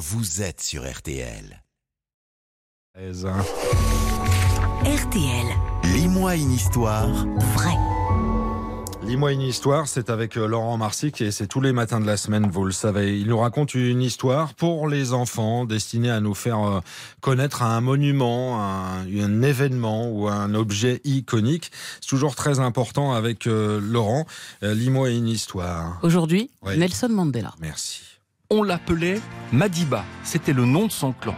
vous êtes sur RTL. RTL, Lis-moi une histoire vrai. Lis-moi une histoire, c'est avec euh, Laurent Marsic et c'est tous les matins de la semaine, vous le savez. Il nous raconte une histoire pour les enfants destinée à nous faire euh, connaître un monument, un, un événement ou un objet iconique. C'est toujours très important avec euh, Laurent. Lis-moi une histoire. Aujourd'hui, Oui. Nelson Mandela. Merci. On l'appelait Madiba, c'était le nom de son clan.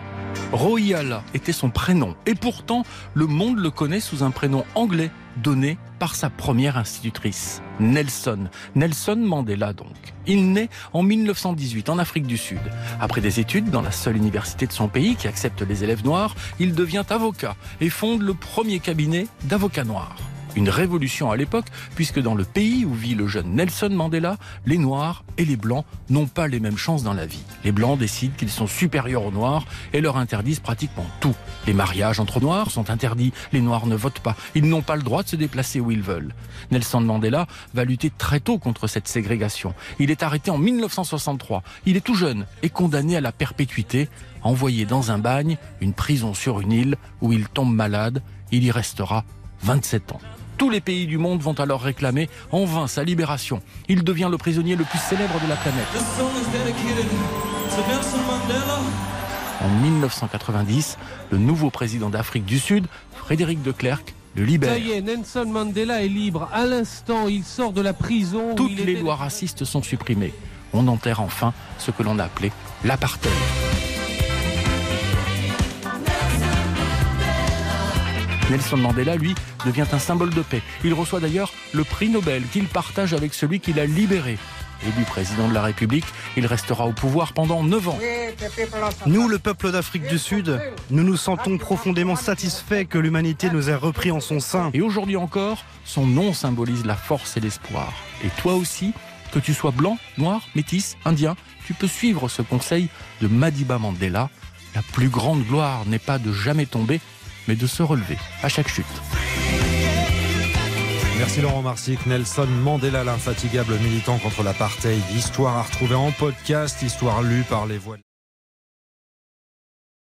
Royala était son prénom, et pourtant le monde le connaît sous un prénom anglais donné par sa première institutrice, Nelson. Nelson Mandela donc. Il naît en 1918 en Afrique du Sud. Après des études dans la seule université de son pays qui accepte les élèves noirs, il devient avocat et fonde le premier cabinet d'avocats noirs. Une révolution à l'époque, puisque dans le pays où vit le jeune Nelson Mandela, les Noirs et les Blancs n'ont pas les mêmes chances dans la vie. Les Blancs décident qu'ils sont supérieurs aux Noirs et leur interdisent pratiquement tout. Les mariages entre Noirs sont interdits, les Noirs ne votent pas, ils n'ont pas le droit de se déplacer où ils veulent. Nelson Mandela va lutter très tôt contre cette ségrégation. Il est arrêté en 1963. Il est tout jeune et condamné à la perpétuité, envoyé dans un bagne, une prison sur une île, où il tombe malade. Il y restera 27 ans. Tous les pays du monde vont alors réclamer en vain sa libération. Il devient le prisonnier le plus célèbre de la planète. En 1990, le nouveau président d'Afrique du Sud, Frédéric de Klerk, le libère. Ça y est, Nelson Mandela est libre. À l'instant, il sort de la prison. Toutes les lois racistes sont supprimées. On enterre enfin ce que l'on a appelé l'apartheid. Nelson Mandela, lui, devient un symbole de paix. Il reçoit d'ailleurs le prix Nobel qu'il partage avec celui qui l'a libéré. Élu président de la République, il restera au pouvoir pendant 9 ans. Nous, le peuple d'Afrique du Sud, nous nous sentons profondément satisfaits que l'humanité nous ait repris en son sein. Et aujourd'hui encore, son nom symbolise la force et l'espoir. Et toi aussi, que tu sois blanc, noir, métis, indien, tu peux suivre ce conseil de Madiba Mandela. La plus grande gloire n'est pas de jamais tomber, mais de se relever à chaque chute. Merci Laurent Marsic. Nelson Mandela, l'infatigable militant contre l'apartheid. Histoire à retrouver en podcast, histoire lue par les voix.